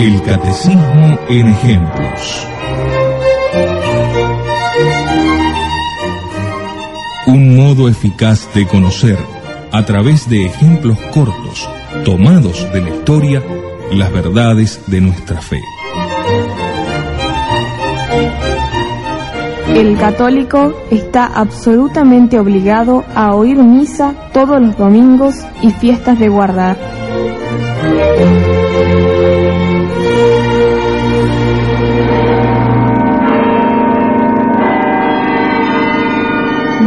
El Catecismo en Ejemplos. Un modo eficaz de conocer, a través de ejemplos cortos, tomados de la historia, las verdades de nuestra fe. El católico está absolutamente obligado a oír misa todos los domingos y fiestas de guardar.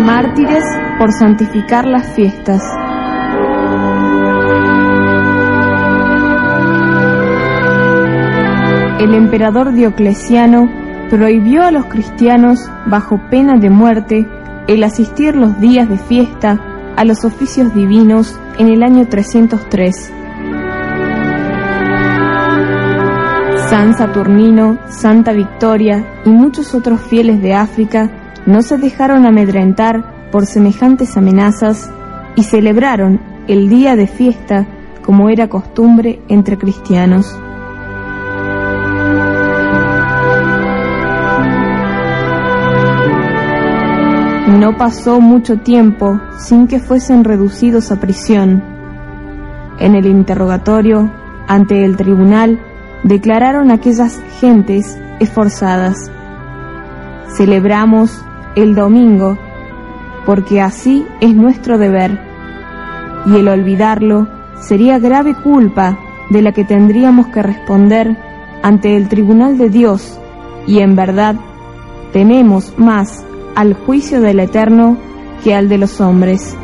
Mártires por santificar las fiestas. El emperador Diocleciano prohibió a los cristianos, bajo pena de muerte, el asistir los días de fiesta a los oficios divinos en el año 303. San Saturnino, Santa Victoria y muchos otros fieles de África no se dejaron amedrentar por semejantes amenazas y celebraron el día de fiesta como era costumbre entre cristianos. No pasó mucho tiempo sin que fuesen reducidos a prisión. En el interrogatorio, ante el tribunal, declararon aquellas gentes esforzadas. Celebramos el domingo porque así es nuestro deber y el olvidarlo sería grave culpa de la que tendríamos que responder ante el tribunal de Dios y en verdad tememos más al juicio del Eterno que al de los hombres.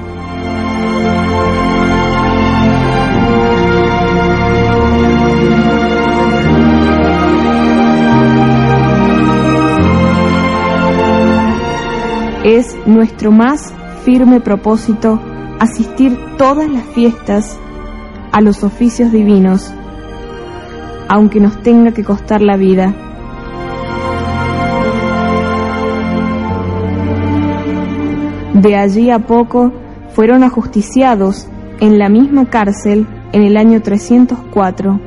Es nuestro más firme propósito asistir todas las fiestas a los oficios divinos, aunque nos tenga que costar la vida. De allí a poco fueron ajusticiados en la misma cárcel en el año 304.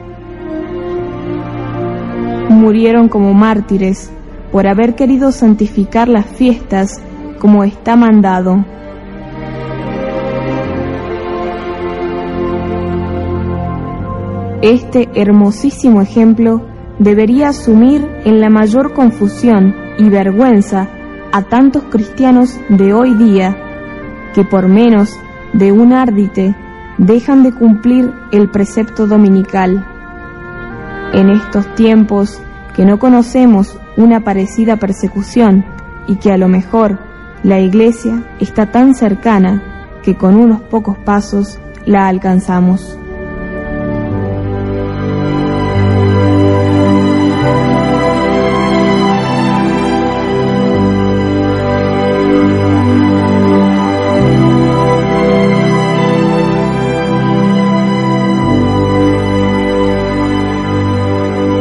Murieron como mártires por haber querido santificar las fiestas como está mandado. Este hermosísimo ejemplo debería asumir en la mayor confusión y vergüenza a tantos cristianos de hoy día que por menos de un árdite dejan de cumplir el precepto dominical. En estos tiempos que no conocemos una parecida persecución y que a lo mejor la iglesia está tan cercana que con unos pocos pasos la alcanzamos.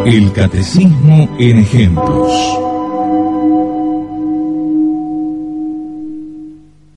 El Catecismo en Ejemplos.